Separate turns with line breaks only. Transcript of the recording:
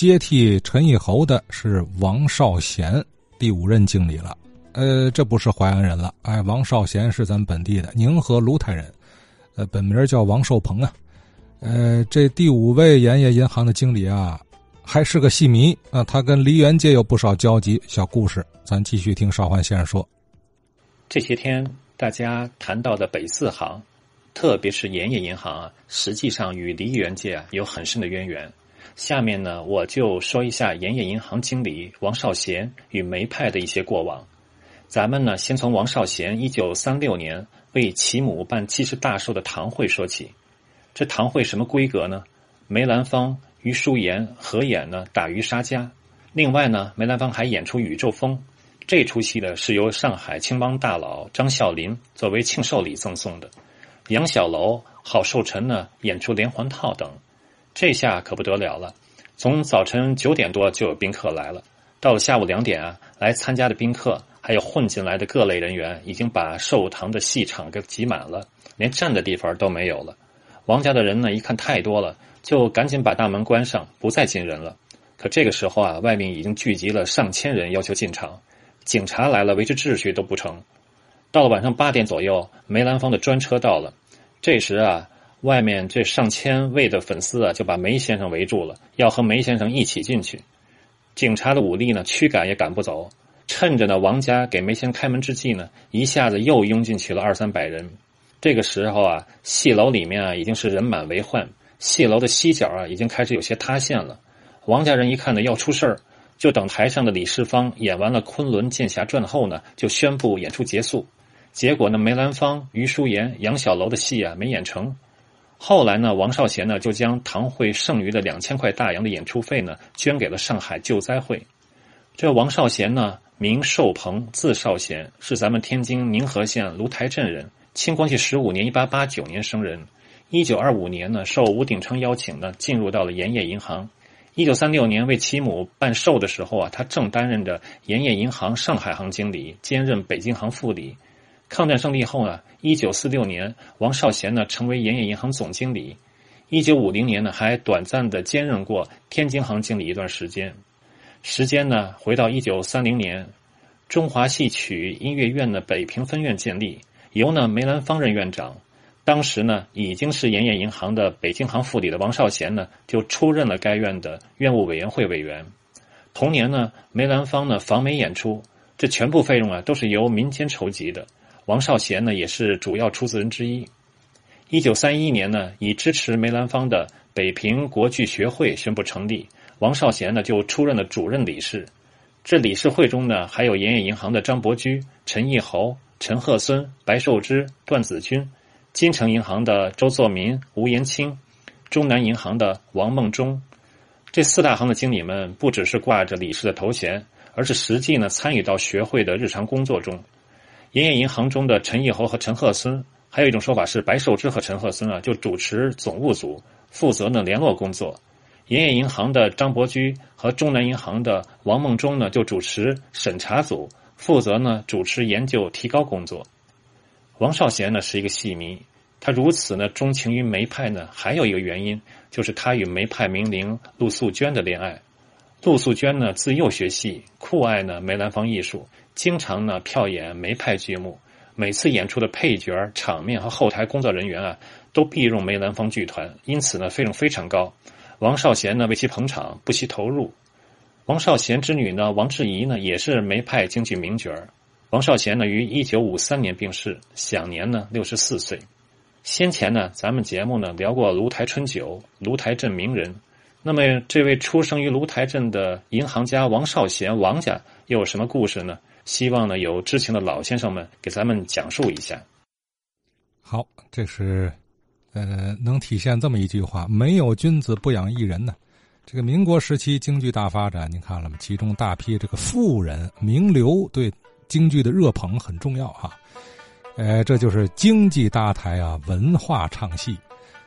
接替陈义侯的是王少贤，第五任经理了。呃，这不是淮安人了，哎，王少贤是咱本地的宁河卢台人，呃，本名叫王寿鹏啊。呃，这第五位盐业银行的经理啊，还是个戏迷啊，他跟梨园界有不少交集。小故事，咱继续听少焕先生说。
这些天大家谈到的北四行，特别是盐业银行啊，实际上与梨园界啊有很深的渊源。下面呢，我就说一下盐业银行经理王少贤与梅派的一些过往。咱们呢，先从王少贤一九三六年为其母办七十大寿的堂会说起。这堂会什么规格呢？梅兰芳、余淑妍合演呢打渔杀家。另外呢，梅兰芳还演出《宇宙风》。这出戏呢是由上海青帮大佬张啸林作为庆寿礼赠送的。杨小楼、郝寿臣呢演出连环套等。这下可不得了了，从早晨九点多就有宾客来了，到了下午两点啊，来参加的宾客。还有混进来的各类人员，已经把寿堂的戏场给挤满了，连站的地方都没有了。王家的人呢，一看太多了，就赶紧把大门关上，不再进人了。可这个时候啊，外面已经聚集了上千人，要求进场。警察来了，维持秩序都不成。到了晚上八点左右，梅兰芳的专车到了。这时啊，外面这上千位的粉丝啊，就把梅先生围住了，要和梅先生一起进去。警察的武力呢，驱赶也赶不走。趁着呢，王家给梅仙开门之际呢，一下子又拥进去了二三百人。这个时候啊，戏楼里面啊已经是人满为患，戏楼的西角啊已经开始有些塌陷了。王家人一看呢要出事儿，就等台上的李世芳演完了《昆仑剑侠传》后呢，就宣布演出结束。结果呢，梅兰芳、余淑妍、杨小楼的戏啊没演成。后来呢，王少贤呢就将堂会剩余的两千块大洋的演出费呢捐给了上海救灾会。这王少贤呢。名寿鹏，字少贤，是咱们天津宁河县芦台镇人。清光绪十五年（一八八九年）生人。一九二五年呢，受吴鼎昌邀请呢，进入到了盐业银行。一九三六年为其母办寿的时候啊，他正担任着盐业银行上海行经理，兼任北京行副理。抗战胜利后呢，一九四六年，王少贤呢成为盐业银行总经理。一九五零年呢，还短暂的兼任过天津行经理一段时间。时间呢，回到一九三零年，中华戏曲音乐院的北平分院建立，由呢梅兰芳任院长。当时呢，已经是盐业银行的北京行副理的王少贤呢，就出任了该院的院务委员会委员。同年呢，梅兰芳呢访美演出，这全部费用啊都是由民间筹集的。王少贤呢也是主要出资人之一。一九三一年呢，以支持梅兰芳的北平国剧学会宣布成立。王少贤呢，就出任了主任理事。这理事会中呢，还有盐业银行的张伯驹、陈义侯、陈鹤孙、白寿之、段子君；金城银行的周作民、吴延清；中南银行的王孟忠。这四大行的经理们不只是挂着理事的头衔，而是实际呢参与到学会的日常工作中。盐业银行中的陈义侯和陈鹤孙，还有一种说法是白寿之和陈鹤孙啊，就主持总务组，负责呢联络工作。盐业银行的张伯驹和中南银行的王孟忠呢，就主持审查组，负责呢主持研究提高工作。王少贤呢是一个戏迷，他如此呢钟情于梅派呢，还有一个原因就是他与梅派名伶陆素娟的恋爱。陆素娟呢自幼学戏，酷爱呢梅兰芳艺术，经常呢票演梅派剧目。每次演出的配角、场面和后台工作人员啊，都必用梅兰芳剧团，因此呢费用非常高。王少贤呢为其捧场，不惜投入。王少贤之女呢王志怡呢也是梅派京剧名角王少贤呢于一九五三年病逝，享年呢六十四岁。先前呢咱们节目呢聊过芦台春酒，芦台镇名人。那么这位出生于芦台镇的银行家王少贤王家又有什么故事呢？希望呢有知情的老先生们给咱们讲述一下。
好，这是。呃，能体现这么一句话：“没有君子不养艺人呢。”这个民国时期京剧大发展，您看了吗？其中大批这个富人名流对京剧的热捧很重要哈。呃，这就是经济搭台啊，文化唱戏。